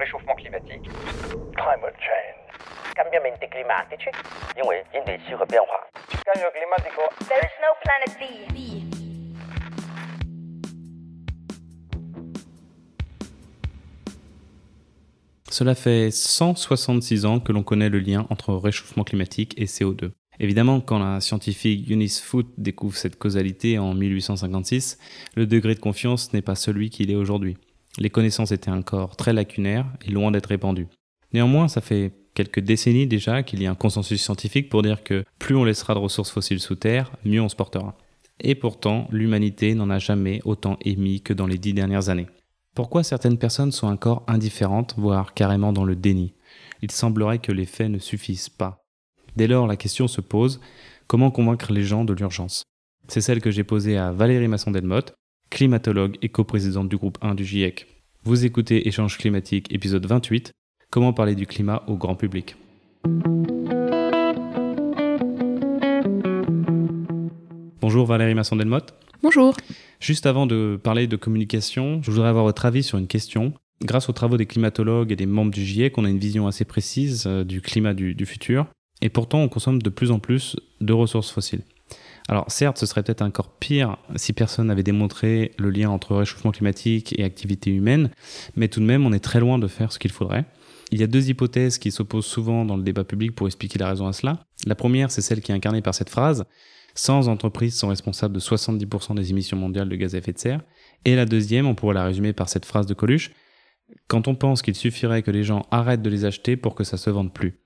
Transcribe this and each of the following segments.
réchauffement climatique, climate change, cambiamenti cambio e climatico. There is no planet B. Cela fait 166 ans que l'on connaît le lien entre réchauffement climatique et CO2. Évidemment, quand la scientifique Eunice Foote découvre cette causalité en 1856, le degré de confiance n'est pas celui qu'il est aujourd'hui. Les connaissances étaient encore très lacunaires et loin d'être répandues. Néanmoins, ça fait quelques décennies déjà qu'il y a un consensus scientifique pour dire que plus on laissera de ressources fossiles sous terre, mieux on se portera. Et pourtant, l'humanité n'en a jamais autant émis que dans les dix dernières années. Pourquoi certaines personnes sont encore indifférentes, voire carrément dans le déni? Il semblerait que les faits ne suffisent pas. Dès lors, la question se pose, comment convaincre les gens de l'urgence? C'est celle que j'ai posée à Valérie Masson-Delmotte, climatologue et coprésidente du groupe 1 du GIEC. Vous écoutez Échange climatique épisode 28, comment parler du climat au grand public. Bonjour Valérie Masson-Delmotte. Bonjour. Juste avant de parler de communication, je voudrais avoir votre avis sur une question. Grâce aux travaux des climatologues et des membres du GIEC, on a une vision assez précise euh, du climat du, du futur. Et pourtant, on consomme de plus en plus de ressources fossiles. Alors certes, ce serait peut-être encore pire si personne n'avait démontré le lien entre réchauffement climatique et activité humaine, mais tout de même, on est très loin de faire ce qu'il faudrait. Il y a deux hypothèses qui s'opposent souvent dans le débat public pour expliquer la raison à cela. La première, c'est celle qui est incarnée par cette phrase 100 entreprises sont responsables de 70% des émissions mondiales de gaz à effet de serre. Et la deuxième, on pourrait la résumer par cette phrase de Coluche quand on pense qu'il suffirait que les gens arrêtent de les acheter pour que ça se vende plus.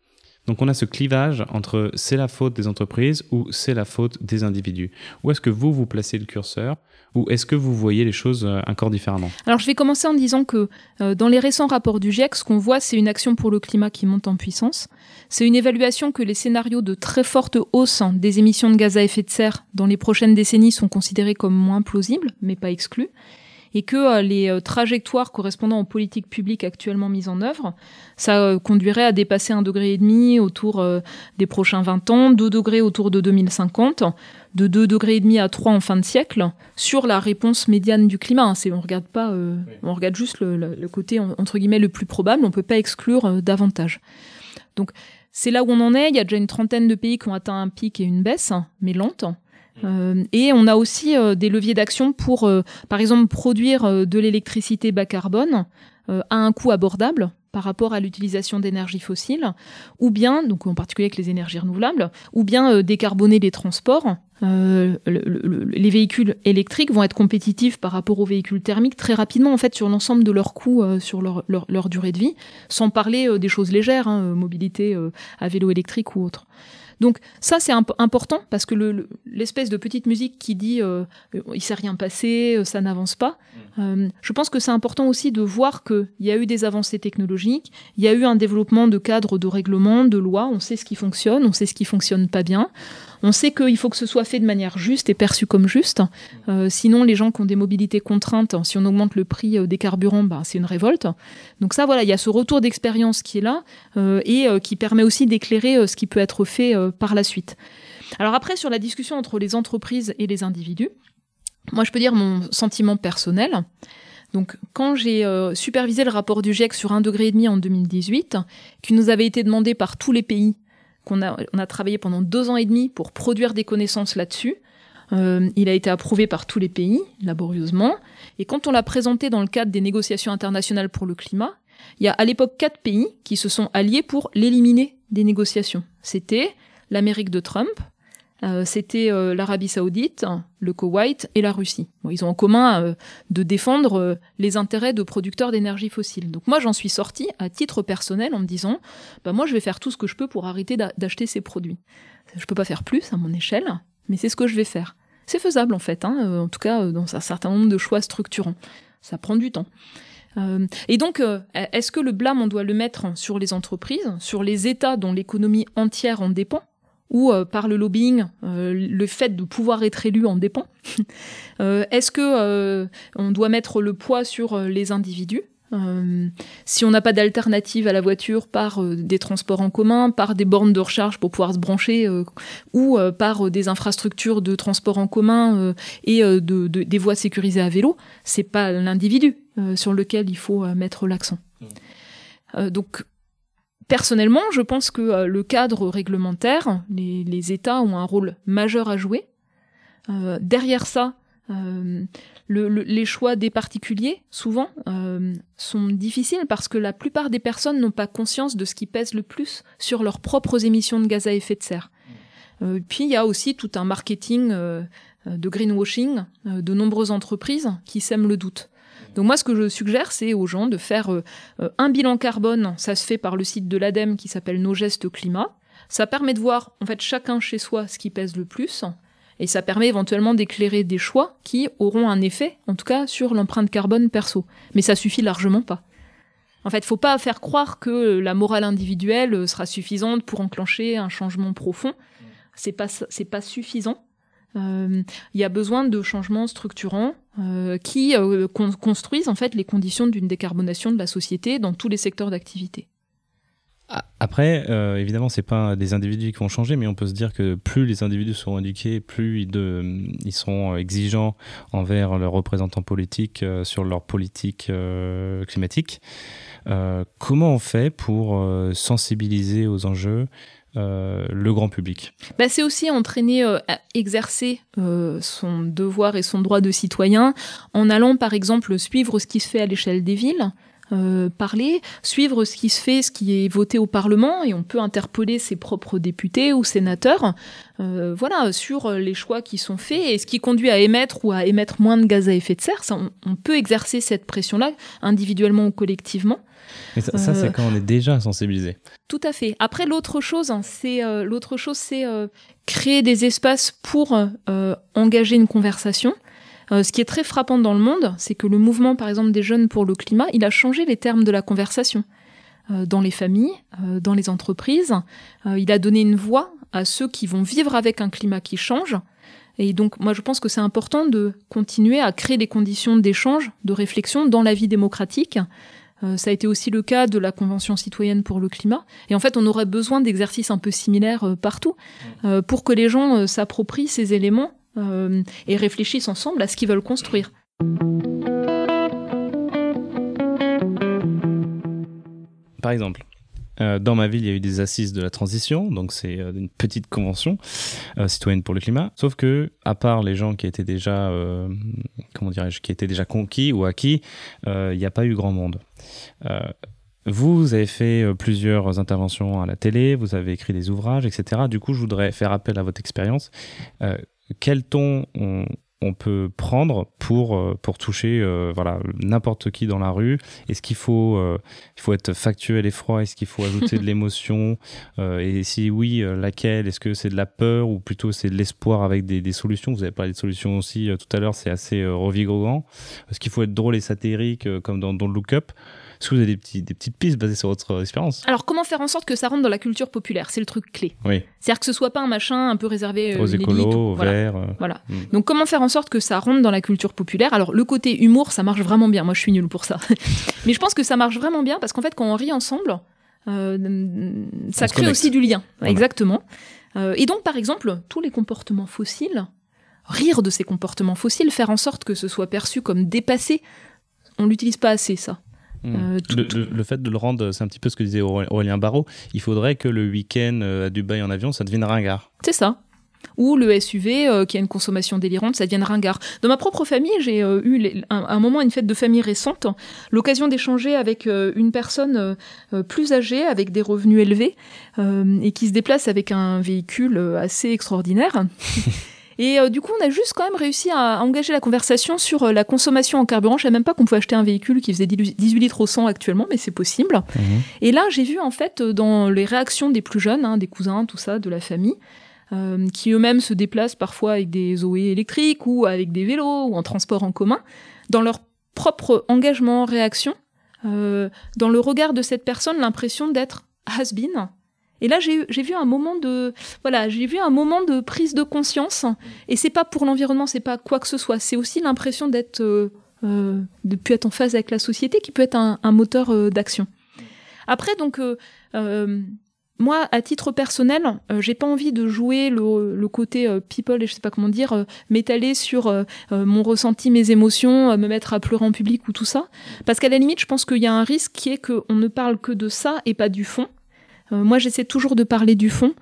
Donc on a ce clivage entre c'est la faute des entreprises ou c'est la faute des individus. Où est-ce que vous vous placez le curseur ou est-ce que vous voyez les choses euh, encore différemment? Alors je vais commencer en disant que euh, dans les récents rapports du GIEC, ce qu'on voit, c'est une action pour le climat qui monte en puissance. C'est une évaluation que les scénarios de très forte hausse des émissions de gaz à effet de serre dans les prochaines décennies sont considérés comme moins plausibles, mais pas exclus et que euh, les euh, trajectoires correspondant aux politiques publiques actuellement mises en œuvre, ça euh, conduirait à dépasser un degré et demi autour des prochains 20 ans, 2 degrés autour de 2050, de 2 degrés et demi à 3 en fin de siècle, sur la réponse médiane du climat. Hein. C'est, on regarde pas, euh, on regarde juste le, le, le, côté entre guillemets le plus probable. On peut pas exclure euh, davantage. Donc c'est là où on en est. Il y a déjà une trentaine de pays qui ont atteint un pic et une baisse, mais lente. Euh, et on a aussi euh, des leviers d'action pour, euh, par exemple, produire de l'électricité bas carbone à un coût abordable par rapport à l'utilisation d'énergies fossiles, ou bien, donc en particulier avec les énergies renouvelables, ou bien décarboner les transports. Le, le, les véhicules électriques vont être compétitifs par rapport aux véhicules thermiques très rapidement en fait sur l'ensemble de leurs coûts, sur leur, durée de vie, sans parler des choses légères, hein, mobilité à vélo électrique ou autre. Donc ça c'est imp important parce que l'espèce le, de petite musique qui dit euh, il s'est rien passé, ça n'avance pas. Euh, je pense que c'est important aussi de voir qu'il y a eu des avancées technologiques, il y a eu un développement de cadres de règlements, de lois, on sait ce qui fonctionne, on sait ce qui fonctionne pas bien. On sait qu'il faut que ce soit fait de manière juste et perçu comme juste. Euh, sinon, les gens qui ont des mobilités contraintes, si on augmente le prix des carburants, bah, c'est une révolte. Donc ça, voilà, il y a ce retour d'expérience qui est là euh, et euh, qui permet aussi d'éclairer euh, ce qui peut être fait euh, par la suite. Alors après, sur la discussion entre les entreprises et les individus, moi, je peux dire mon sentiment personnel. Donc, quand j'ai euh, supervisé le rapport du GIEC sur un degré et demi en 2018, qui nous avait été demandé par tous les pays qu'on a, on a travaillé pendant deux ans et demi pour produire des connaissances là-dessus. Euh, il a été approuvé par tous les pays, laborieusement. Et quand on l'a présenté dans le cadre des négociations internationales pour le climat, il y a à l'époque quatre pays qui se sont alliés pour l'éliminer des négociations. C'était l'Amérique de Trump, euh, c'était euh, l'Arabie Saoudite, le Koweït et la Russie. Ils ont en commun euh, de défendre les intérêts de producteurs d'énergie fossile. Donc moi, j'en suis sortie à titre personnel en me disant, bah moi, je vais faire tout ce que je peux pour arrêter d'acheter ces produits. Je peux pas faire plus à mon échelle, mais c'est ce que je vais faire. C'est faisable en fait, hein, en tout cas dans un certain nombre de choix structurants. Ça prend du temps. Et donc, est-ce que le blâme, on doit le mettre sur les entreprises, sur les États dont l'économie entière en dépend? Ou euh, par le lobbying, euh, le fait de pouvoir être élu en dépend. euh, Est-ce que on doit mettre le poids sur les individus? Si on n'a pas d'alternative à la voiture par des transports en commun, par des bornes de recharge pour pouvoir se brancher, ou par des infrastructures de transport en commun et de, de, des voies sécurisées à vélo, c'est pas l'individu sur lequel il faut mettre l'accent. Euh, donc, personnellement, je pense que euh, le cadre réglementaire, les, États ont un rôle majeur à jouer. Euh, derrière ça, euh, le, le, les choix des particuliers, souvent, sont difficiles parce que la plupart des personnes n'ont pas conscience de ce qui pèse le plus sur leurs propres émissions de gaz à effet de serre. Puis il y a aussi tout un marketing de greenwashing de nombreuses entreprises qui sèment le doute. Donc moi, ce que je suggère, c'est aux gens de faire euh, un bilan carbone. Ça se fait par le site de l'ADEME qui s'appelle Nos gestes climat. Ça permet de voir, en fait, chacun chez soi ce qui pèse le plus. Et ça permet éventuellement d'éclairer des choix qui auront un effet, en tout cas, sur l'empreinte carbone perso. Mais ça suffit largement pas. En fait, faut pas faire croire que la morale individuelle sera suffisante pour enclencher un changement profond. C'est pas, c'est pas suffisant. Euh, il y a besoin de changements structurants euh, qui euh, con construisent en fait les conditions d'une décarbonation de la société dans tous les secteurs d'activité. Après, euh, évidemment, c'est pas des individus qui vont changer, mais on peut se dire que plus les individus seront éduqués, plus ils, ils seront exigeants envers leurs représentants politiques euh, sur leur politique euh, climatique. comment on fait pour sensibiliser aux enjeux euh, le grand public bah, C'est aussi entraîner euh, à exercer euh, son devoir et son droit de citoyen en allant par exemple suivre ce qui se fait à l'échelle des villes. Euh, parler, suivre ce qui se fait, ce qui est voté au Parlement, et on peut interpeller ses propres députés ou sénateurs, euh, voilà, sur les choix qui sont faits et ce qui conduit à émettre ou à émettre moins de gaz à effet de serre. Ça, on, on peut exercer cette pression-là individuellement ou collectivement. Mais ça, ça c'est quand on est déjà sensibilisé. Tout à fait. Après, l'autre chose, hein, c'est euh, l'autre chose, c'est euh, créer des espaces pour euh, engager une conversation. ce qui est très frappant dans le monde, c'est que le mouvement, par exemple, des jeunes pour le climat, il a changé les termes de la conversation dans les familles, dans les entreprises. il a donné une voix à ceux qui vont vivre avec un climat qui change. Et donc, moi, je pense que c'est important de continuer à créer des conditions d'échange, de réflexion dans la vie démocratique. Euh, ça a été aussi le cas de la Convention citoyenne pour le climat. Et en fait, on aurait besoin d'exercices un peu similaires euh, partout euh, pour que les gens s'approprient ces éléments et réfléchissent ensemble à ce qu'ils veulent construire. Par exemple, euh, dans ma ville, il y a eu des assises de la transition, donc c'est euh, une petite convention euh, citoyenne pour le climat. Sauf que, à part les gens qui étaient déjà, comment dirais-je, qui étaient déjà conquis ou acquis, il n'y a pas eu grand monde. Vous avez fait plusieurs interventions à la télé, vous avez écrit des ouvrages, etc. Du coup, je voudrais faire appel à votre expérience. quel ton on, on peut prendre pour, euh, pour toucher euh, voilà, n'importe qui dans la rue. Est-ce qu'il faut, euh, il faut être factuel et froid? Est-ce qu'il faut ajouter de l'émotion? Euh, Et si oui, laquelle? Est-ce que c'est de la peur ou plutôt c'est de l'espoir avec des, des, solutions? Vous avez parlé de solutions aussi tout à l'heure, c'est assez revigorant. Est-ce qu'il faut être drôle et satirique comme dans, dans Look Up? Est-ce que vous avez des, petits, des, petites pistes basées sur votre expérience? Alors, comment faire en sorte que ça rentre dans la culture populaire? C'est le truc clé. Oui. C'est-à-dire que ce soit pas un machin un peu réservé aux écolos, aux voilà. verts. Euh... Voilà. Mm. Donc, comment faire en sorte que ça rentre dans la culture populaire? Alors, le côté humour, ça marche vraiment bien. Moi, je suis nulle pour ça. Mais je pense que ça marche vraiment bien parce qu'en fait, quand on rit ensemble, euh, ça crée aussi du lien. Voilà. Exactement. Euh, et donc, par exemple, tous les comportements fossiles, rire de ces comportements fossiles, faire en sorte que ce soit perçu comme dépassé, on l'utilise pas assez, ça. Euh, tout, le, le, le, fait de le rendre, c'est un petit peu ce que disait Aurélien Barraud, il faudrait que le week-end à Dubaï en avion, ça devienne ringard. C'est ça. Ou le SUV euh, qui a une consommation délirante, ça devienne ringard. Dans ma propre famille, j'ai euh, eu les, un, un, moment, une fête de famille récente, l'occasion d'échanger avec euh, une personne plus âgée, avec des revenus élevés, et qui se déplace avec un véhicule assez extraordinaire. Et euh, du coup, on a juste quand même réussi à, à engager la conversation sur euh, la consommation en carburant. Je savais même pas qu'on pouvait acheter un véhicule qui faisait 18 litres au 100 actuellement, mais c'est possible. Mmh. Et là, j'ai vu en fait dans les réactions des plus jeunes, hein, des cousins, tout ça, de la famille, euh, qui eux-mêmes se déplacent parfois avec des Zoé électriques ou avec des vélos ou en transport en commun, dans leur propre engagement, réaction, euh, dans le regard de cette personne, l'impression d'être has-been et là, j'ai vu un moment de, voilà, j'ai vu un moment de prise de conscience. Et c'est pas pour l'environnement, c'est pas quoi que ce soit. C'est aussi l'impression d'être, euh, euh, de plus être en phase avec la société, qui peut être un, un moteur euh, d'action. Après, donc, moi, à titre personnel, euh, j'ai pas envie de jouer le, le côté euh, people et je sais pas comment dire, euh, m'étaler sur euh, euh, mon ressenti, mes émotions, euh, me mettre à pleurer en public ou tout ça. Parce qu'à la limite, je pense qu'il y a un risque qui est qu'on ne parle que de ça et pas du fond. Euh, moi, j'essaie toujours de parler du fond.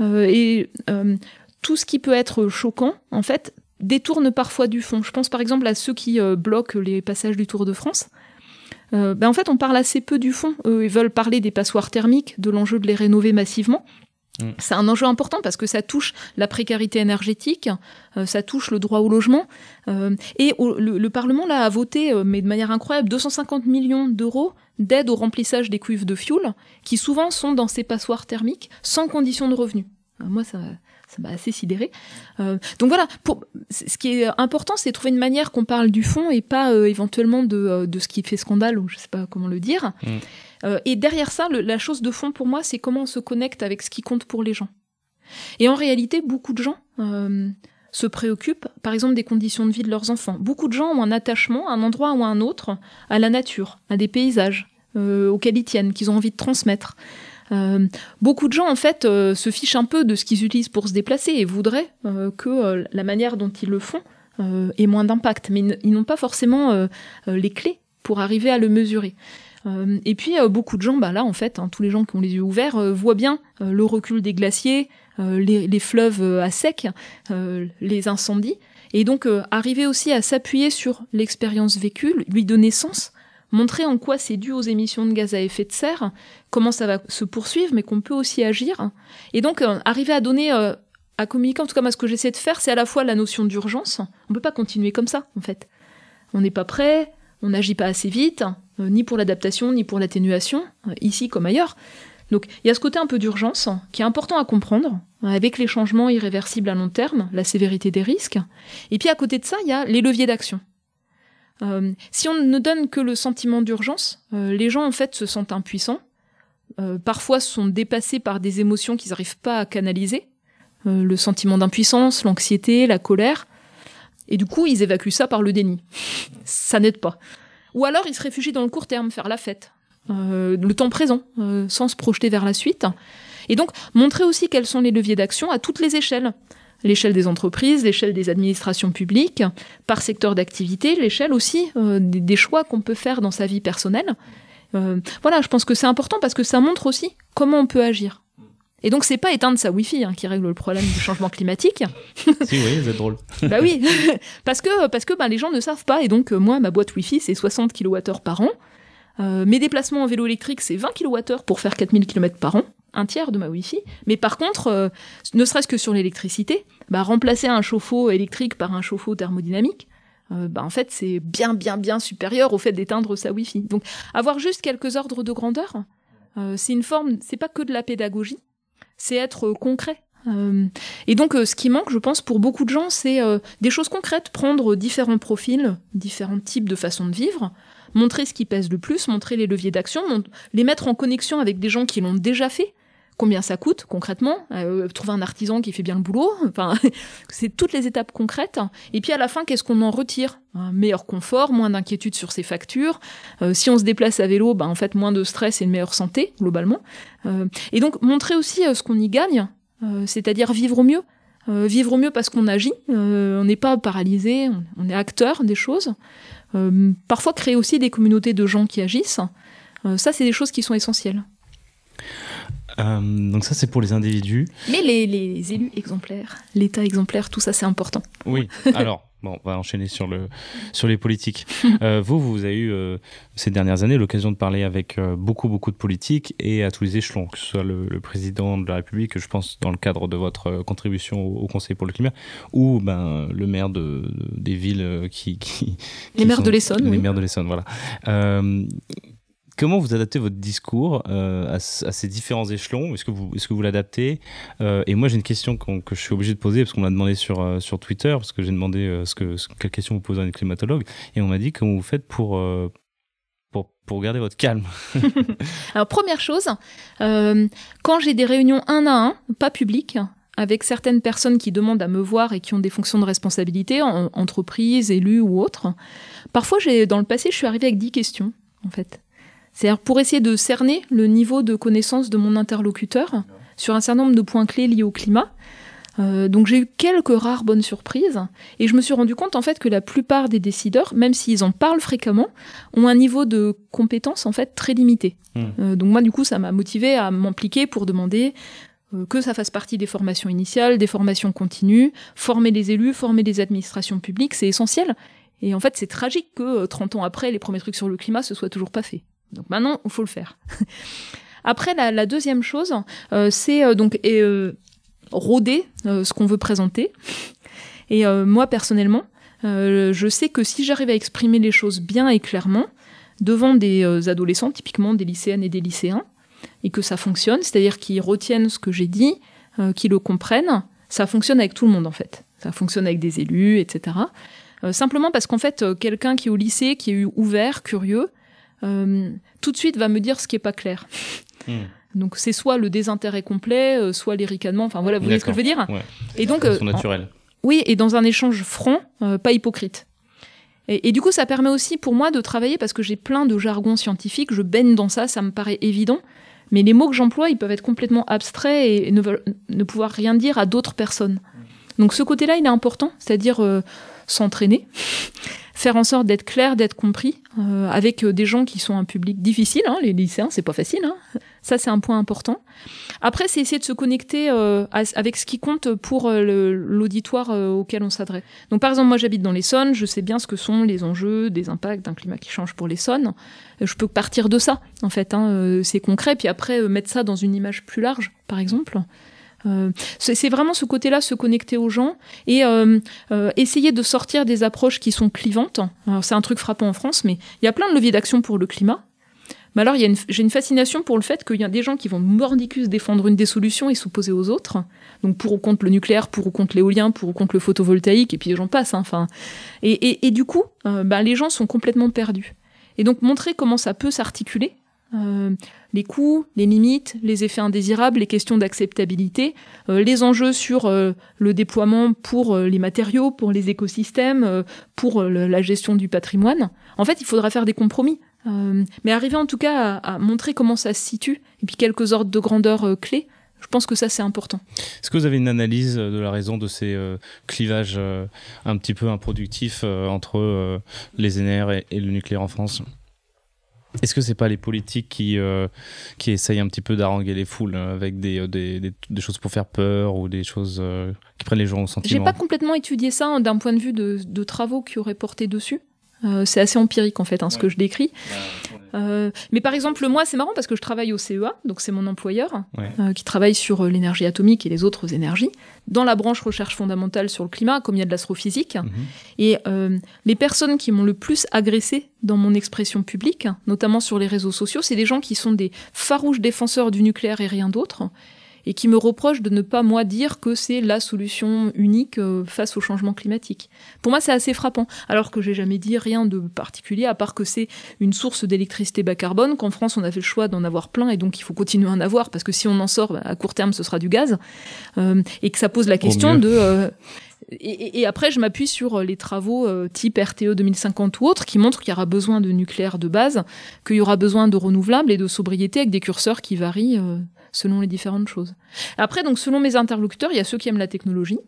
Euh, et euh, tout ce qui peut être choquant, en fait, détourne parfois du fond. Je pense par exemple à ceux qui bloquent les passages du Tour de France. Ben en fait, on parle assez peu du fond. Eux, ils veulent parler des passoires thermiques, de l'enjeu de les rénover massivement. Mm. C'est un enjeu important parce que ça touche la précarité énergétique, euh, ça touche le droit au logement. euh, et le, le Parlement là a voté, euh, mais de manière incroyable, 250 millions d'euros d'aide au remplissage des cuves de fioul, qui souvent sont dans ces passoires thermiques, sans condition de revenu. Moi, ça, ça m'a assez sidéré. Euh, donc voilà, pour, ce qui est important, c'est trouver une manière qu'on parle du fond et pas euh, éventuellement de, euh, de ce qui fait scandale, ou je sais pas comment le dire. Mm. Euh, et derrière ça, le- la chose de fond pour moi, c'est comment on se connecte avec ce qui compte pour les gens. Et en réalité, beaucoup de gens se préoccupent, par exemple, des conditions de vie de leurs enfants. Beaucoup de gens ont un attachement à un endroit ou à un autre, à la nature, à des paysages auxquels ils tiennent, qu'ils ont envie de transmettre. Euh, beaucoup de gens, en fait, euh, se fichent un peu de ce qu'ils utilisent pour se déplacer et voudraient euh, que la manière dont ils le font ait moins d'impact. Mais ils n'ont pas forcément les clés pour arriver à le mesurer. Et puis, beaucoup de gens, bah là, en fait, hein, tous les gens qui ont les yeux ouverts voient bien le recul des glaciers, les, les fleuves à sec, les incendies. Et donc, arriver aussi à s'appuyer sur l'expérience vécue, lui donner sens, montrer en quoi c'est dû aux émissions de gaz à effet de serre, comment ça va se poursuivre, mais qu'on peut aussi agir. Et donc, euh, arriver à donner, euh, à communiquer, en tout cas, ce que j'essaie de faire, c'est à la fois la notion d'urgence. On peut pas continuer comme ça, en fait. On n'est pas prêt, on n'agit pas assez vite, euh, ni pour l'adaptation, ni pour l'atténuation, ici comme ailleurs. Donc, il y a ce côté un peu d'urgence qui est important à comprendre, avec les changements irréversibles à long terme, la sévérité des risques. Et puis, à côté de ça, il y a les leviers d'action. Euh, si on ne donne que le sentiment d'urgence, euh, les gens en fait se sentent impuissants, euh, parfois sont dépassés par des émotions qu'ils n'arrivent pas à canaliser, le sentiment d'impuissance, l'anxiété, la colère, et du coup ils évacuent ça par le déni. ça n'aide pas. Ou alors ils se réfugient dans le court terme, faire la fête, le temps présent, sans se projeter vers la suite. Et donc montrer aussi quels sont les leviers d'action à toutes les échelles l'échelle des entreprises, l'échelle des administrations publiques, par secteur d'activité, l'échelle aussi euh, des, des choix qu'on peut faire dans sa vie personnelle. Euh, voilà, je pense que c'est important parce que ça montre aussi comment on peut agir. Et donc c'est pas éteindre sa Wi-Fi hein, qui règle le problème du changement climatique. si, oui, c'est drôle. bah oui, parce que parce que bah, les gens ne savent pas et donc euh, moi ma boîte Wi-Fi c'est 60 kWh par an. Euh, mes déplacements en vélo électrique c'est 20 kWh pour faire 4000 km par an, un tiers de ma Wi-Fi. Mais par contre, euh, ne serait-ce que sur l'électricité, bah, remplacer un chauffe-eau électrique par un chauffe-eau thermodynamique, euh, bah, en fait c'est bien bien bien supérieur au fait d'éteindre sa Wi-Fi. Donc avoir juste quelques ordres de grandeur, euh, c'est une forme, c'est pas que de la pédagogie, c'est être euh, concret. Et donc, ce qui manque, je pense, pour beaucoup de gens, c'est des choses concrètes, prendre différents profils, différents types de façons de vivre, montrer ce qui pèse le plus, montrer les leviers d'action, les mettre en connexion avec des gens qui l'ont déjà fait. Combien ça coûte concrètement Euh, Trouver un artisan qui fait bien le boulot. Enfin, c'est toutes les étapes concrètes. Et puis à la fin, qu'est-ce qu'on en retire? Un meilleur confort, moins d'inquiétude sur ses factures. Euh, si on se déplace à vélo, bah, en fait, moins de stress et une meilleure santé globalement. Euh, et donc montrer aussi ce qu'on y gagne, c'est-à-dire vivre au mieux. Vivre au mieux parce qu'on agit, on n'est pas paralysé, on, on est acteur des choses. Parfois créer aussi des communautés de gens qui agissent. Ça, c'est des choses qui sont essentielles. Euh, donc ça, c'est pour les individus. Mais les, les élus exemplaires, l'État exemplaire, tout ça, c'est important. Oui. Alors, bon, on va enchaîner sur, le, sur les politiques. Euh, vous, vous avez eu euh, ces dernières années l'occasion de parler avec beaucoup, beaucoup de politiques et à tous les échelons, que ce soit le, le président de la République, je pense dans le cadre de votre contribution au, au Conseil pour le climat, ou ben, le maire de, de- des villes qui, qui- Les maires de l'Essonne, Les oui. maires de l'Essonne, voilà. Comment vous adaptez votre discours euh, à, ces différents échelons? Est-ce que vous, est-ce que vous l'adaptez? Euh, Et moi, j'ai une question que je suis obligé de poser parce qu'on m'a demandé sur, euh, sur Twitter, parce que j'ai demandé ce que, ce- quelle question vous posez à un climatologue, et on m'a dit comment vous faites pour, pour, pour garder votre calme? Alors, première chose, quand j'ai des réunions un à un, pas publiques, avec certaines personnes qui demandent à me voir et qui ont des fonctions de responsabilité, en entreprise, élus ou autres, parfois, j'ai, dans le passé, je suis arrivée avec 10 questions, en fait. C'est-à-dire pour essayer de cerner le niveau de connaissance de mon interlocuteur sur un certain nombre de points clés liés au climat. Euh, donc j'ai eu quelques rares bonnes surprises et je me suis rendu compte en fait que la plupart des décideurs, même s'ils en parlent fréquemment, ont un niveau de compétence en fait très limité. Hmm. Euh, donc moi du coup ça m'a motivé à m'impliquer pour demander euh, que ça fasse partie des formations initiales, des formations continues, former les élus, former les administrations publiques, c'est essentiel. Et en fait c'est tragique que euh, 30 ans après les premiers trucs sur le climat se soient toujours pas faits. Donc maintenant il faut le faire. Après, la, deuxième chose, euh, c'est euh, donc et, euh, rôder euh, ce qu'on veut présenter. Et moi, personnellement, je sais que si j'arrive à exprimer les choses bien et clairement, devant des adolescents, typiquement des lycéennes et des lycéens, et que ça fonctionne, c'est-à-dire qu'ils retiennent ce que j'ai dit, qu'ils le comprennent, ça fonctionne avec tout le monde en fait. Ça fonctionne avec des élus, etc. Simplement parce qu'en fait, quelqu'un qui est au lycée, qui est ouvert, curieux, euh, tout de suite va me dire ce qui est pas clair. Hmm. Donc c'est soit le désintérêt complet, euh, soit les ricanements, enfin voilà, vous voyez ce que je veux dire? Ouais. Et donc, euh, en- naturels. oui, et dans un échange franc, euh, pas hypocrite. Et, et du coup, ça permet aussi pour moi de travailler parce que j'ai plein de jargon scientifique, je baigne dans ça, ça me paraît évident. Mais les mots que j'emploie, ils peuvent être complètement abstraits et ne, veulent- ne pouvoir rien dire à d'autres personnes. Donc ce côté-là, il est important, c'est-à-dire euh, s'entraîner, faire en sorte d'être clair, d'être compris, euh, avec euh, des gens qui sont un public difficile, hein, les lycéens, c'est pas facile. Hein. Ça, c'est un point important. Après, c'est essayer de se connecter euh, avec ce qui compte pour l'auditoire auquel on s'adresse. Donc, par exemple, moi, j'habite dans l'Essonne, je sais bien ce que sont les enjeux des impacts d'un climat qui change pour l'Essonne. Euh, Je peux partir de ça, en fait. Hein, c'est concret, puis après, mettre ça dans une image plus large, par exemple. Euh, c'est vraiment ce côté-là, se connecter aux gens et euh, euh, essayer de sortir des approches qui sont clivantes. C'est un truc frappant en France, mais il y a plein de leviers d'action pour le climat. Mais alors, j'ai une fascination pour le fait qu'il y a des gens qui vont mordicus défendre une des solutions et s'opposer aux autres. Donc, pour ou contre le nucléaire, pour ou contre l'éolien, pour ou contre le photovoltaïque, et puis j'en passe. hein, Enfin, et, du coup, ben, les gens sont complètement perdus. Et donc, montrer comment ça peut s'articuler, euh, les coûts, les limites, les effets indésirables, les questions d'acceptabilité, euh, les enjeux sur euh, le déploiement pour les matériaux, pour les écosystèmes, pour la gestion du patrimoine. En fait, il faudra faire des compromis. Mais arriver en tout cas à, montrer comment ça se situe, et puis quelques ordres de grandeur clés, je pense que ça c'est important. Est-ce que vous avez une analyse de la raison de ces clivages un petit peu improductifs entre les NR et le nucléaire en France? Est-ce que c'est pas les politiques qui, euh, qui essayent un petit peu d'haranguer les foules euh, avec des, euh, des, des, des choses pour faire peur ou des choses euh, qui prennent les gens au J'ai sentiment pas complètement étudié ça hein, d'un point de vue de, de travaux qui auraient porté dessus. Euh, c'est assez empirique en fait hein, ce que je décris. Euh, mais par exemple moi c'est marrant parce que je travaille au CEA, donc c'est mon employeur Ouais. euh, qui travaille sur euh, l'énergie atomique et les autres énergies dans la branche recherche fondamentale sur le climat comme il y a de l'astrophysique. Mhm. Et euh, les personnes qui m'ont le plus agressé dans mon expression publique, notamment sur les réseaux sociaux, c'est des gens qui sont des farouches défenseurs du nucléaire et rien d'autre, et qui me reprochent de ne pas, moi, dire que c'est la solution unique euh, face au changement climatique. Pour moi, c'est assez frappant, alors que j'ai jamais dit rien de particulier, à part que c'est une source d'électricité bas carbone, qu'en France, on a fait le choix d'en avoir plein, et donc il faut continuer à en avoir, parce que si on en sort, bah, à court terme, ce sera du gaz, euh, et que ça pose la question de... euh, et, après, je m'appuie sur euh, les travaux euh, type RTE 2050 ou autres qui montrent qu'il y aura besoin de nucléaire de base, qu'il y aura besoin de renouvelables et de sobriété avec des curseurs qui varient euh, selon les différentes choses. Après, donc, selon mes interlocuteurs, il y a ceux qui aiment la technologie.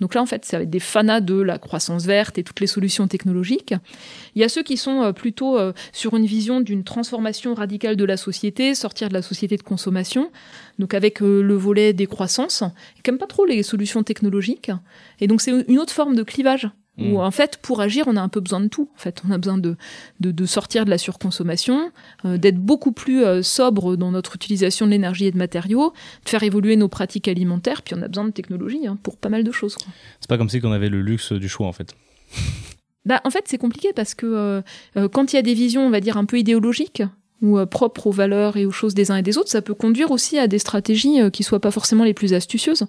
Donc là, en fait, ça va des fanas de la croissance verte et toutes les solutions technologiques. Il y a ceux qui sont euh, plutôt euh, sur une vision d'une transformation radicale de la société, sortir de la société de consommation, donc avec euh, le volet décroissance, et qui n'aiment pas trop les solutions technologiques. Et donc c'est une autre forme de clivage. Mm. Où en fait, pour agir, on a un peu besoin de tout. En fait, on a besoin de, de, de sortir de la surconsommation, euh, d'être beaucoup plus euh, sobre dans notre utilisation de l'énergie et de matériaux, de faire évoluer nos pratiques alimentaires. Puis on a besoin de technologie hein, pour pas mal de choses. C'est pas comme si on avait le luxe du choix en fait. Bah, en fait, c'est compliqué parce que euh, quand il y a des visions, on va dire, un peu idéologiques ou euh, propres aux valeurs et aux choses des uns et des autres, ça peut conduire aussi à des stratégies euh, qui soient pas forcément les plus astucieuses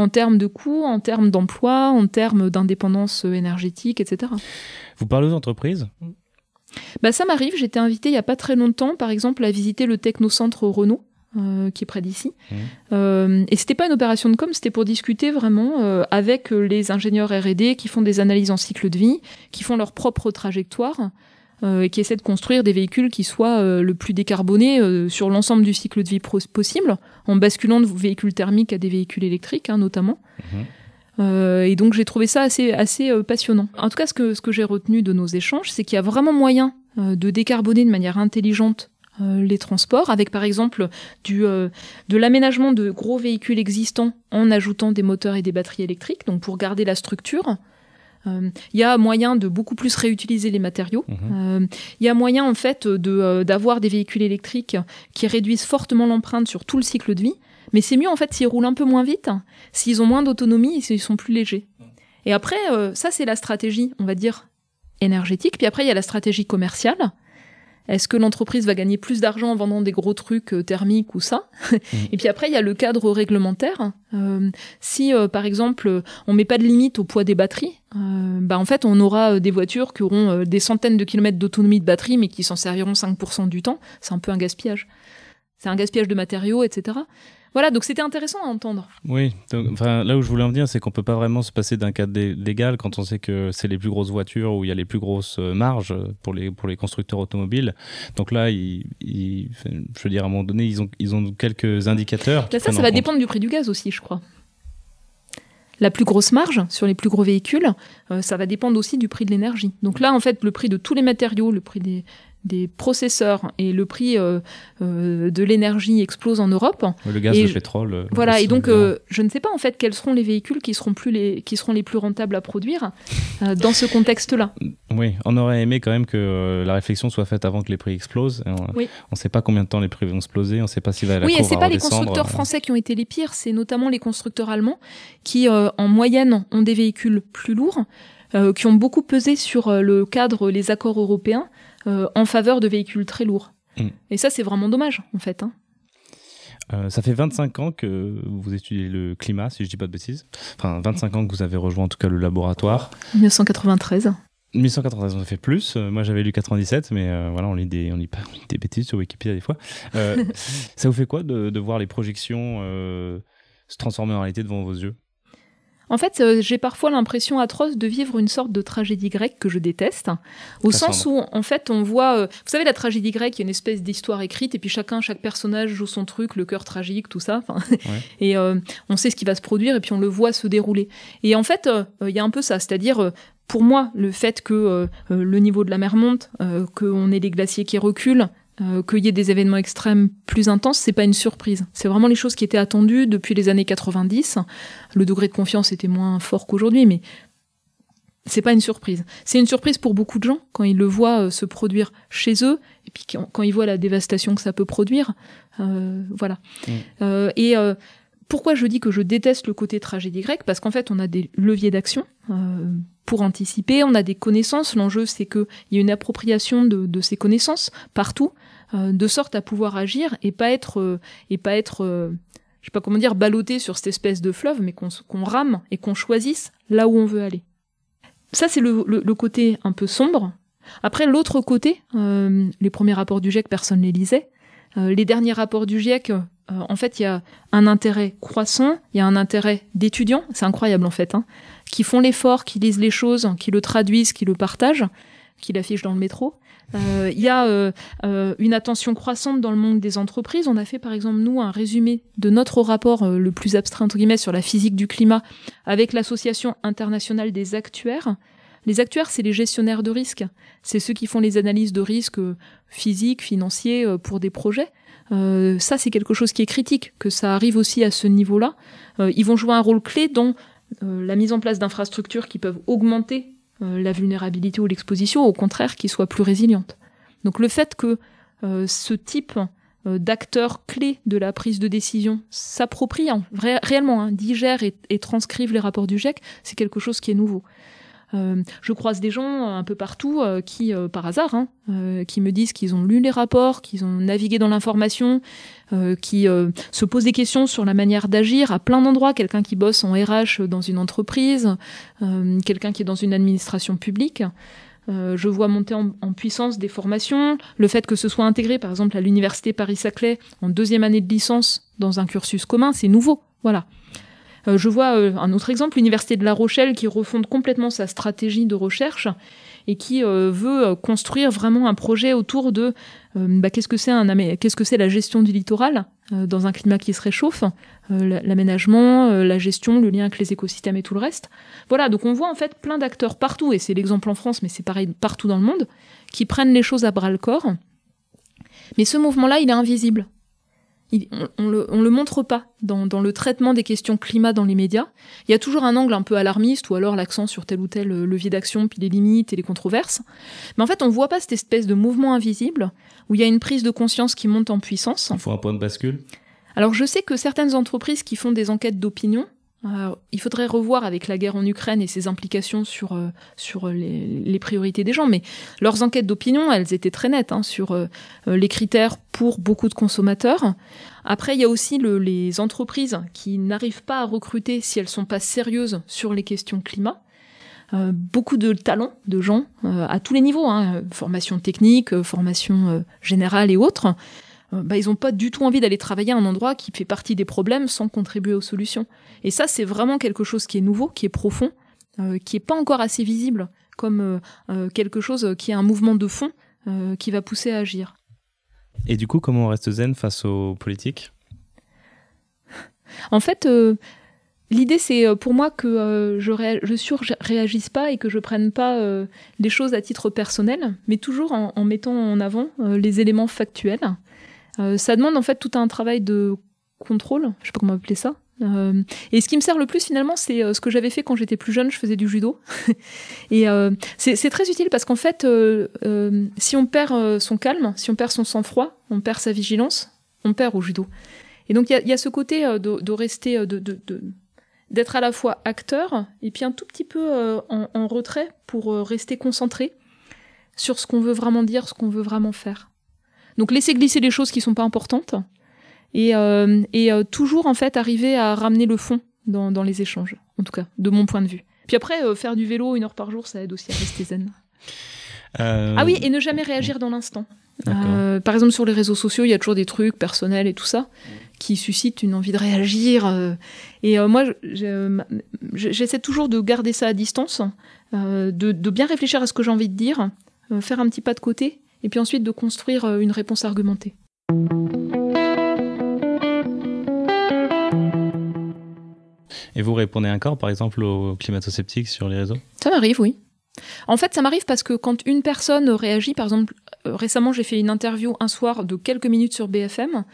en termes de coûts, en termes d'emploi, en termes d'indépendance énergétique, etc. Vous parlez aux entreprises? Bah, ça m'arrive, j'étais invitée il y a pas très longtemps, par exemple, à visiter le technocentre Renault. euh, qui est près d'ici. Mhm. Euh, et c'était pas une opération de com, c'était pour discuter vraiment euh, avec les ingénieurs R&D qui font des analyses en cycle de vie, qui font leur propre trajectoire, et qui essaie de construire des véhicules qui soient euh, le plus décarbonés euh, sur l'ensemble du cycle de vie possible, en basculant de véhicules thermiques à des véhicules électriques hein, notamment. Mhm. Euh, et donc j'ai trouvé ça assez, assez euh, passionnant. En tout cas, ce que, ce que j'ai retenu de nos échanges, c'est qu'il y a vraiment moyen euh, de décarboner de manière intelligente euh, les transports, avec par exemple du, euh, de l'aménagement de gros véhicules existants en ajoutant des moteurs et des batteries électriques, donc pour garder la structure. Euh, Il y a moyen de beaucoup plus réutiliser les matériaux. Mhm. Euh, Il y a moyen en fait de euh, d'avoir des véhicules électriques qui réduisent fortement l'empreinte sur tout le cycle de vie. Mais c'est mieux en fait s'ils roulent un peu moins vite, s'ils ont moins d'autonomie et s'ils sont plus légers. Et après, ça c'est la stratégie, on va dire énergétique. Puis après, il y a la stratégie commerciale. Est-ce que l'entreprise va gagner plus d'argent en vendant des gros trucs euh, thermiques ou ça Et puis après, il y a le cadre réglementaire. Euh, si, euh, par exemple, on met pas de limite au poids des batteries, euh, bah en fait, on aura des voitures qui auront des centaines de kilomètres d'autonomie de batterie, mais qui s'en serviront 5% du temps. C'est un peu un gaspillage. C'est un gaspillage de matériaux, etc. Voilà, donc c'était intéressant à entendre. Oui, donc, enfin, là où je voulais en venir, c'est qu'on peut pas vraiment se passer d'un cadre lé- légal quand on sait que c'est les plus grosses voitures où il y a les plus grosses euh, marges pour les, pour les constructeurs automobiles. Donc là, ils, ils- enfin, je veux dire, à un moment donné, ils ont, ils ont quelques indicateurs. Là, ça, ça va compte. dépendre du prix du gaz aussi, je crois. La plus grosse marge sur les plus gros véhicules, euh, ça va dépendre aussi du prix de l'énergie. Donc là, en fait, le prix de tous les matériaux, le prix des, des processeurs et le prix euh, euh, de l'énergie explose en Europe. Le gaz, Et le pétrole. euh, Voilà, et donc euh, je ne sais pas en fait quels seront les véhicules qui seront, plus les, qui seront les plus rentables à produire dans ce contexte-là. Oui, on aurait aimé quand même que la réflexion soit faite avant que les prix explosent. On Oui. ne sait pas combien de temps les prix vont exploser, on ne sait pas si va la Oui, et c'est va pas les constructeurs français qui ont été les pires, c'est notamment les constructeurs allemands qui, en moyenne, ont des véhicules plus lourds, qui ont beaucoup pesé sur le cadre, les accords européens, euh, en faveur de véhicules très lourds. Mm. Et ça, c'est vraiment dommage, en fait. hein. Euh, ça fait 25 ans que vous étudiez le climat, si je dis pas de bêtises. Enfin, 25 ans que vous avez rejoint en tout cas le laboratoire. 1993. 1193, on a fait plus. Euh, moi, j'avais lu 97, mais euh, voilà, on lit, des, on, lit pas, on lit des bêtises sur Wikipédia des fois. Euh, ça vous fait quoi de, de voir les projections euh, se transformer en réalité devant vos yeux? En fait, euh, j'ai parfois l'impression atroce de vivre une sorte de tragédie grecque que je déteste, au Cassandre. sens où, en fait, on voit... euh, vous savez, la tragédie grecque, il y a une espèce d'histoire écrite, et puis chacun, chaque personnage joue son truc, le cœur tragique, tout ça. enfin, Et euh, on sait ce qui va se produire, et puis on le voit se dérouler. Et en fait, euh, il y a un peu ça, c'est-à-dire... euh, pour moi, le fait que euh, le niveau de la mer monte, euh, qu'on ait des glaciers qui reculent, euh, qu'il y ait des événements extrêmes plus intenses, c'est pas une surprise. C'est vraiment les choses qui étaient attendues depuis les années 90. Le degré de confiance était moins fort qu'aujourd'hui, mais c'est pas une surprise. C'est une surprise pour beaucoup de gens quand ils le voient euh, se produire chez eux, et puis quand, ils voient la dévastation que ça peut produire. Euh, voilà. Mm. Et pourquoi je dis que je déteste le côté tragédie grecque? Parce qu'en fait, on a des leviers d'action pour anticiper, on a des connaissances. L'enjeu, c'est qu'il y ait une appropriation de, de ces connaissances partout, euh, de sorte à pouvoir agir et pas être, euh, et pas être euh, je sais pas comment dire, ballotté sur cette espèce de fleuve, mais qu'on rame et qu'on choisisse là où on veut aller. Ça, c'est le, le- côté un peu sombre. Après, l'autre côté, les premiers rapports du GIEC, personne ne les lisait. Les derniers rapports du GIEC, en fait, il y a un intérêt croissant, il y a un intérêt d'étudiants, c'est incroyable en fait, hein, qui font l'effort, qui lisent les choses, qui le traduisent, qui le partagent, qui l'affichent dans le métro. Euh, Il y a euh, euh, une attention croissante dans le monde des entreprises. On a fait par exemple, nous, un résumé de notre rapport le plus abstrait, entre guillemets, sur la physique du climat avec l'Association internationale des actuaires. Les actuaires, c'est les gestionnaires de risques. C'est ceux qui font les analyses de risques euh, physiques, financiers pour des projets. Ça, c'est quelque chose qui est critique, que ça arrive aussi à ce niveau-là. Ils vont jouer un rôle clé dans la mise en place d'infrastructures qui peuvent augmenter la vulnérabilité ou l'exposition, au contraire, qui soient plus résilientes. Donc le fait que euh, ce type euh, d'acteurs clés de la prise de décision s'approprient ré- réellement, hein, digèrent et, et transcrivent les rapports du GIEC, c'est quelque chose qui est nouveau. Euh, je croise des gens euh, un peu partout euh, qui, par hasard, hein, qui me disent qu'ils ont lu les rapports, qu'ils ont navigué dans l'information, qui se posent des questions sur la manière d'agir à plein d'endroits. Quelqu'un qui bosse en RH dans une entreprise, quelqu'un qui est dans une administration publique. Je vois monter en, en puissance des formations, le fait que ce soit intégré, par exemple, à l'université Paris-Saclay en deuxième année de licence dans un cursus commun, c'est nouveau. Voilà. Euh, je vois euh, un autre exemple, l'université de La Rochelle qui refonde complètement sa stratégie de recherche et qui euh, veut construire vraiment un projet autour de bah, qu'est-ce que c'est qu'est-ce que c'est la gestion du littoral dans un climat qui se réchauffe, la- l'aménagement, la gestion, le lien avec les écosystèmes et tout le reste. Voilà, donc on voit en fait plein d'acteurs partout, et c'est l'exemple en France, mais c'est pareil partout dans le monde, qui prennent les choses à bras le corps. Mais ce mouvement-là, il est invisible. Il- on, on le, on le montre pas dans, dans le traitement des questions climat dans les médias. Il y a toujours un angle un peu alarmiste ou alors l'accent sur tel ou tel euh, levier d'action, puis les limites et les controverses. Mais en fait, on voit pas cette espèce de mouvement invisible où il y a une prise de conscience qui monte en puissance. Il faut un point de bascule? Alors je sais que certaines entreprises qui font des enquêtes d'opinion, euh, il faudrait revoir avec la guerre en Ukraine et ses implications sur, euh, les, priorités des gens, mais leurs enquêtes d'opinion, elles étaient très nettes hein, sur euh, les critères pour beaucoup de consommateurs. Après, il y a aussi le- les entreprises qui n'arrivent pas à recruter si elles sont pas sérieuses sur les questions climat. Beaucoup de talents de gens à tous les niveaux, hein, formation technique, formation générale et autres, bah, ils n'ont pas du tout envie d'aller travailler à un endroit qui fait partie des problèmes sans contribuer aux solutions. Et ça, c'est vraiment quelque chose qui est nouveau, qui est profond, euh, qui est pas encore assez visible comme euh, euh, quelque chose qui est un mouvement de fond euh, qui va pousser à agir. Et du coup, comment on reste zen face aux politiques? En fait, euh, l'idée c'est euh, pour moi que euh, je, ré- je surréagisse pas et que je prenne pas euh, les choses à titre personnel, mais toujours en, en mettant en avant euh, les éléments factuels. Euh, ça demande en fait tout un travail de contrôle, je sais pas comment appeler ça. Euh, et ce qui me sert le plus finalement, c'est euh, ce que j'avais fait quand j'étais plus jeune, je faisais du judo. et c'est très utile parce qu'en fait, si on perd son calme, si on perd son sang-froid, on perd sa vigilance, on perd au judo. Et donc il y a, ce côté de, rester, d'être à la fois acteur et puis un tout petit peu en, retrait pour rester concentré sur ce qu'on veut vraiment dire, ce qu'on veut vraiment faire. Donc laisser glisser les choses qui sont pas importantes et, euh, et euh, toujours en fait arriver à ramener le fond dans, dans les échanges, en tout cas de mon point de vue. Puis après euh, faire du vélo une heure par jour, ça aide aussi à rester zen. Ah oui, et ne jamais réagir dans l'instant. Par exemple, sur les réseaux sociaux, il y a toujours des trucs personnels et tout ça qui suscitent une envie de réagir. et moi, je- je- je- j'essaie toujours de garder ça à distance, de, de bien réfléchir à ce que j'ai envie de dire, faire un petit pas de côté, et puis ensuite de construire euh, une réponse argumentée. Et vous répondez encore, par exemple, aux climato-sceptiques sur les réseaux? Ça m'arrive, oui. En fait, ça m'arrive parce que quand une personne réagit, par exemple, euh, récemment j'ai fait une interview un soir de quelques minutes sur BFM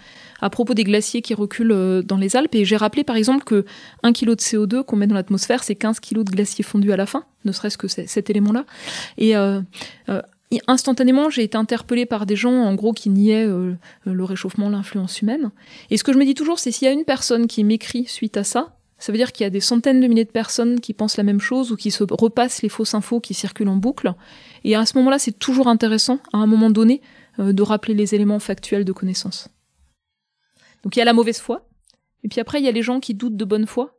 à propos des glaciers qui reculent euh, dans les Alpes et j'ai rappelé par exemple que 1 kg de CO2 qu'on met dans l'atmosphère, c'est 15 kg de glaciers fondus à la fin, ne serait-ce que cet élément-là. Et euh, euh, instantanément, j'ai été interpellée par des gens en gros qui niaient euh, le réchauffement, l'influence humaine. Et ce que je me dis toujours, c'est s'il y a une personne qui m'écrit suite à ça, ça veut dire qu'il y a des centaines de milliers de personnes qui pensent la même chose ou qui se repassent les fausses infos qui circulent en boucle. Et à ce moment-là, c'est toujours intéressant, à un moment donné, euh, de rappeler les éléments factuels de connaissance. Donc il y a la mauvaise foi, et puis après il y a les gens qui doutent de bonne foi.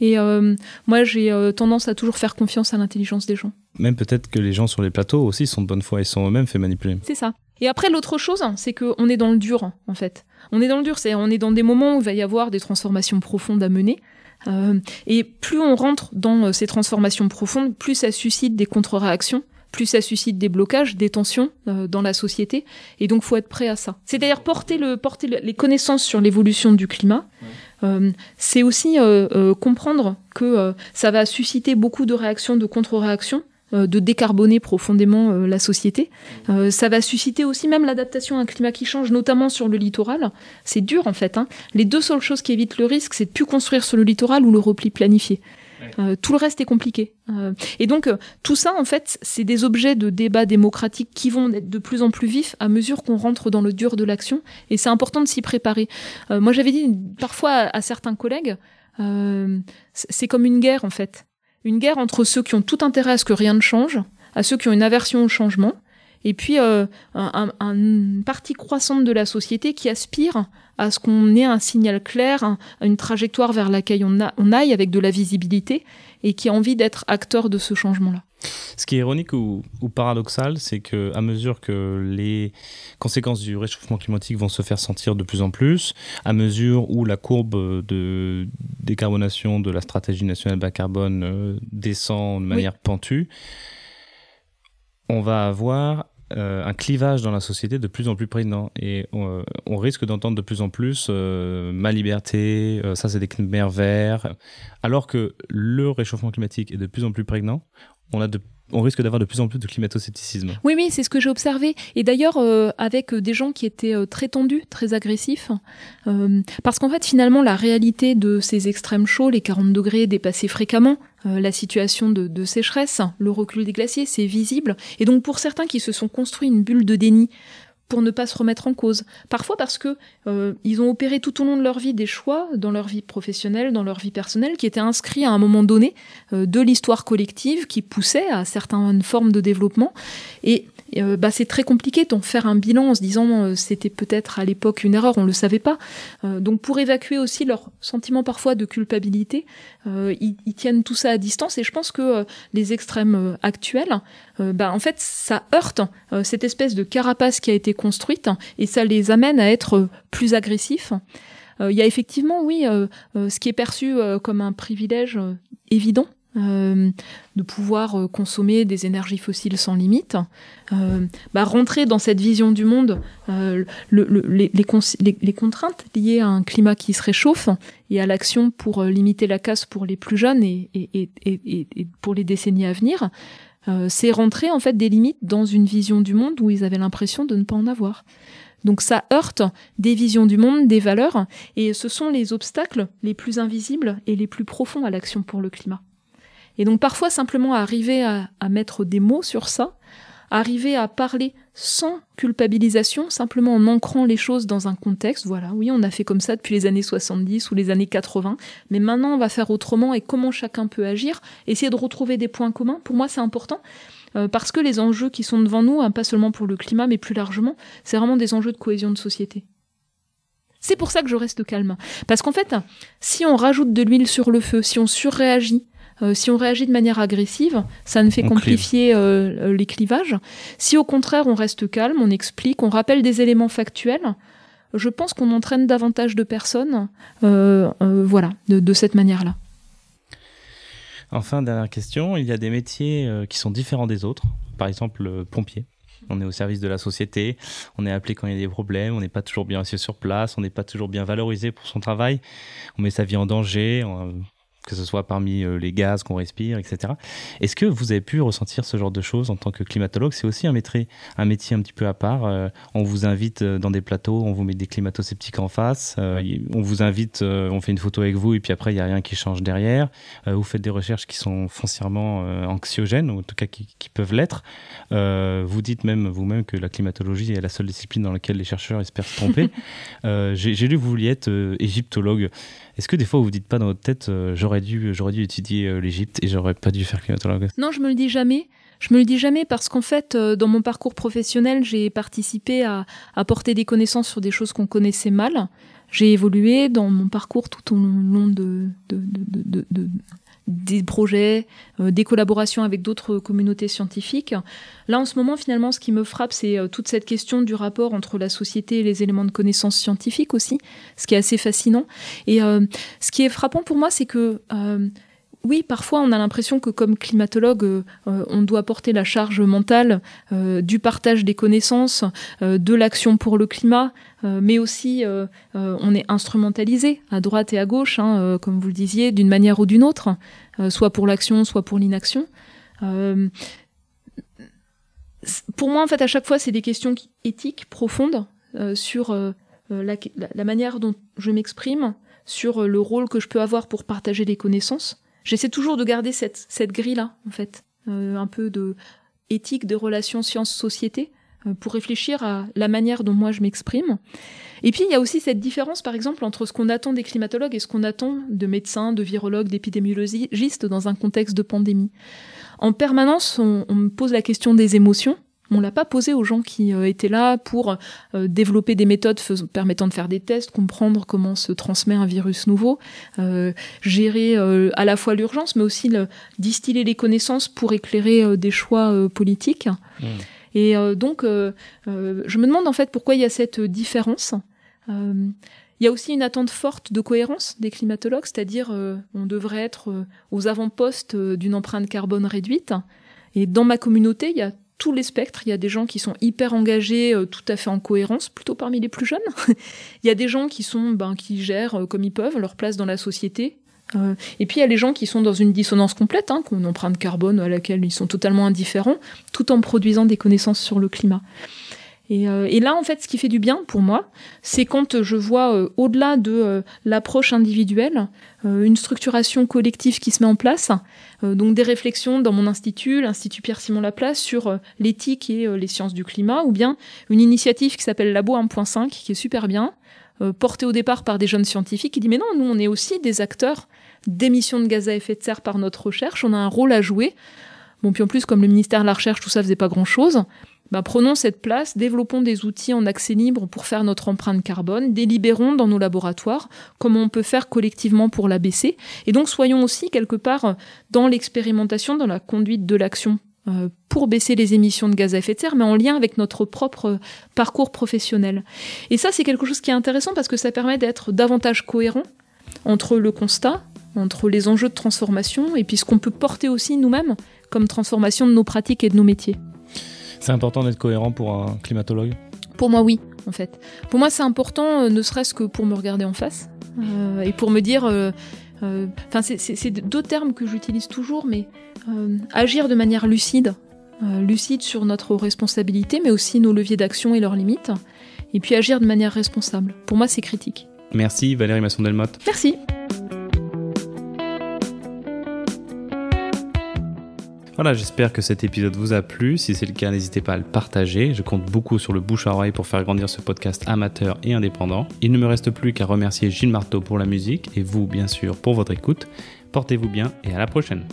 Et euh, moi, j'ai euh, tendance à toujours faire confiance à l'intelligence des gens. Même peut-être que les gens sur les plateaux aussi sont de bonne foi et sont eux-mêmes fait manipuler. C'est ça. Et après, l'autre chose, c'est qu'on est dans le dur, en fait. On est dans le dur, c'est on est dans des moments où il va y avoir des transformations profondes à mener. Euh, et plus on rentre dans ces transformations profondes, plus ça suscite des contre-réactions, plus ça suscite des blocages, des tensions euh, dans la société. Et donc, faut être prêt à ça. C'est-à-dire porter, le, porter le- les connaissances sur l'évolution du climat. Euh, c'est aussi euh, comprendre que ça va susciter beaucoup de réactions, de contre-réactions, de décarboner profondément la société. Euh, ça va susciter aussi même l'adaptation à un climat qui change, notamment sur le littoral. C'est dur en fait. Hein. Les deux seules choses qui évitent le risque, c'est de plus construire sur le littoral ou le repli planifié. Euh, tout le reste est compliqué. Euh, et donc euh, tout ça, en fait, c'est des objets de débat démocratique qui vont être de plus en plus vifs à mesure qu'on rentre dans le dur de l'action. Et c'est important de s'y préparer. Euh, moi, j'avais dit parfois à, à certains collègues, euh, c'est c'est comme une guerre en fait. Une guerre entre ceux qui ont tout intérêt à ce que rien ne change, à ceux qui ont une aversion au changement, et puis euh, un, un- une partie croissante de la société qui aspire à ce qu'on ait un signal clair, un- une trajectoire vers laquelle on, a- on aille avec de la visibilité, et qui a envie d'être acteur de ce changement-là. Ce qui est ironique ou, ou paradoxal, c'est que à mesure que les conséquences du réchauffement climatique vont se faire sentir de plus en plus, à mesure où la courbe de décarbonation de la stratégie nationale bas carbone euh, descend de manière pentue, on va avoir euh, un clivage dans la société de plus en plus prégnant et on, on risque d'entendre de plus en plus euh, ma liberté, euh, ça c'est des Khmer verts, alors que le réchauffement climatique est de plus en plus prégnant. On a de on risque d'avoir de plus en plus de climato-scepticisme. Oui, oui, c'est ce que j'ai observé. Et d'ailleurs, euh, avec euh, des gens qui étaient euh, très tendus, très agressifs. Euh, parce qu'en fait, finalement, la réalité de ces extrêmes chauds, les 40 degrés dépassés fréquemment, euh, la situation de, sécheresse, le recul des glaciers, c'est visible. Et donc, pour certains qui se sont construits une bulle de déni, pour ne pas se remettre en cause. Parfois parce que euh, ils ont opéré tout au long de leur vie des choix dans leur vie professionnelle, dans leur vie personnelle, qui étaient inscrits à un moment donné euh, de l'histoire collective, qui poussaient à certaines formes de développement. Et euh, bah, c'est très compliqué d'en faire un bilan en se disant euh, c'était peut-être à l'époque une erreur, on le savait pas. Euh, donc pour évacuer aussi leur sentiment parfois de culpabilité, euh, ils, tiennent tout ça à distance. Et je pense que les extrêmes actuels, bah, en fait, ça heurte cette espèce de carapace qui a été construite et ça les amène à être plus agressifs. Il y a effectivement, oui, ce qui est perçu comme un privilège évident. Euh, de pouvoir euh, consommer des énergies fossiles sans limite, euh, bah, rentrer dans cette vision du monde, le- le- les, contraintes liées à un climat qui se réchauffe et à l'action pour limiter la casse pour les plus jeunes et, et- pour les décennies à venir, c'est rentrer en fait des limites dans une vision du monde où ils avaient l'impression de ne pas en avoir. Donc ça heurte des visions du monde, des valeurs, et ce sont les obstacles les plus invisibles et les plus profonds à l'action pour le climat. Et donc parfois simplement arriver à, mettre des mots sur ça, arriver à parler sans culpabilisation, simplement en ancrant les choses dans un contexte. Voilà, oui, on a fait comme ça depuis les années 70 ou les années 80, mais maintenant on va faire autrement et comment chacun peut agir, essayer de retrouver des points communs. Pour moi, c'est important. euh, parce que les enjeux qui sont devant nous, hein, pas seulement pour le climat, mais plus largement, c'est vraiment des enjeux de cohésion de société. C'est pour ça que je reste calme. Parce qu'en fait, si on rajoute de l'huile sur le feu, si on surréagit, euh, si on réagit de manière agressive, ça ne fait qu'amplifier euh, les clivages. Si au contraire on reste calme, on explique, on rappelle des éléments factuels, je pense qu'on entraîne davantage de personnes, euh, euh, voilà, de, de cette manière-là. Enfin, dernière question, il y a des métiers euh, qui sont différents des autres. Par exemple, le pompier. On est au service de la société, on est appelé quand il y a des problèmes, on n'est pas toujours bien assis sur place, on n'est pas toujours bien valorisé pour son travail, on met sa vie en danger, on- que ce soit parmi euh, les gaz qu'on respire, etc. Est-ce que vous avez pu ressentir ce genre de choses en tant que climatologue? C'est aussi un métier, un métier un petit peu à part. euh, on vous invite euh, dans des plateaux, on vous met des climato-sceptiques en face, euh, on vous invite, euh, on fait une photo avec vous et puis après il n'y a rien qui change derrière. Vous faites des recherches qui sont foncièrement anxiogènes, ou en tout cas qui, qui peuvent l'être. Vous dites même vous-même que la climatologie est la seule discipline dans laquelle les chercheurs espèrent se tromper. J'ai lu que vous vouliez être égyptologue. Est-ce que des fois vous vous dites pas dans votre tête, euh, j'aurais dû, j'aurais dû étudier euh, l'Égypte et j'aurais pas dû faire climatologue Non, je me le dis jamais. Je me le dis jamais parce qu'en fait, euh, dans mon parcours professionnel, j'ai participé à apporter des connaissances sur des choses qu'on connaissait mal. J'ai évolué dans mon parcours tout au long de, de, de, de- des projets, euh, des collaborations avec d'autres communautés scientifiques. Là, en ce moment, finalement, ce qui me frappe, c'est euh, toute cette question du rapport entre la société et les éléments de connaissance scientifiques aussi, ce qui est assez fascinant. Et euh, ce qui est frappant pour moi, c'est que euh, oui, parfois on a l'impression que comme climatologue, euh, euh, on doit porter la charge mentale euh, du partage des connaissances, de l'action pour le climat, mais aussi on est instrumentalisé à droite et à gauche, hein, comme vous le disiez, d'une manière ou d'une autre, soit pour l'action, soit pour l'inaction. Pour moi, en fait, à chaque fois, c'est des questions éthiques profondes sur la, la- manière dont je m'exprime, sur le rôle que je peux avoir pour partager les connaissances. J'essaie toujours de garder cette, cette grille-là, en fait, euh, un peu de éthique de relations sciences-société, euh, pour réfléchir à la manière dont moi je m'exprime. Et puis il y a aussi cette différence, par exemple, entre ce qu'on attend des climatologues et ce qu'on attend de médecins, de virologues, d'épidémiologistes dans un contexte de pandémie. En permanence, on, on me pose la question des émotions. On l'a pas posé aux gens qui euh, étaient là pour euh, développer des méthodes permettant de faire des tests, comprendre comment se transmet un virus nouveau, euh, gérer euh, à la fois l'urgence, mais aussi le, distiller les connaissances pour éclairer euh, des choix politiques. Mmh. Et donc, je me demande en fait pourquoi il y a cette différence. Il y a aussi une attente forte de cohérence des climatologues, c'est-à-dire euh, on devrait être euh, aux avant-postes euh, d'une empreinte carbone réduite. Et dans ma communauté, il y a tous les spectres. Il y a des gens qui sont hyper engagés, euh, tout à fait en cohérence, plutôt parmi les plus jeunes. il y a des gens qui sont, ben, qui gèrent euh, comme ils peuvent leur place dans la société. Euh, et puis il y a les gens qui sont dans une dissonance complète, hein, une empreinte carbone à laquelle ils sont totalement indifférents, tout en produisant des connaissances sur le climat. Euh, et, là, en fait, ce qui fait du bien pour moi, c'est quand je vois, euh, au-delà de euh, l'approche individuelle, une structuration collective qui se met en place, donc des réflexions dans mon institut, l'Institut Pierre-Simon Laplace, sur l'éthique et les sciences du climat, ou bien une initiative qui s'appelle Labo 1.5, qui est super bien, portée au départ par des jeunes scientifiques, qui dit mais non, nous on est aussi des acteurs d'émissions de gaz à effet de serre par notre recherche, on a un rôle à jouer. Bon, puis en plus, comme le ministère de la Recherche, tout ça faisait pas grand-chose, bah, prenons cette place, développons des outils en accès libre pour faire notre empreinte carbone, délibérons dans nos laboratoires comment on peut faire collectivement pour la baisser, et donc soyons aussi quelque part dans l'expérimentation, dans la conduite de l'action euh, pour baisser les émissions de gaz à effet de serre, mais en lien avec notre propre parcours professionnel. Et ça, c'est quelque chose qui est intéressant parce que ça permet d'être davantage cohérent entre le constat, entre les enjeux de transformation, et puis ce qu'on peut porter aussi nous-mêmes comme transformation de nos pratiques et de nos métiers. C'est important d'être cohérent pour un climatologue Pour moi, oui, en fait. Pour moi, c'est important, euh, ne serait-ce que pour me regarder en face euh, et pour me dire. Euh, enfin, c'est deux termes que j'utilise toujours, mais agir de manière lucide, lucide sur notre responsabilité, mais aussi nos leviers d'action et leurs limites, et puis agir de manière responsable. Pour moi, c'est critique. Merci Valérie Masson-Delmotte. Merci. Voilà, j'espère que cet épisode vous a plu. Si c'est le cas, n'hésitez pas à le partager. Je compte beaucoup sur le bouche à oreille pour faire grandir ce podcast amateur et indépendant. Il ne me reste plus qu'à remercier Gilles Marteau pour la musique et vous, bien sûr, pour votre écoute. Portez-vous bien et à la prochaine.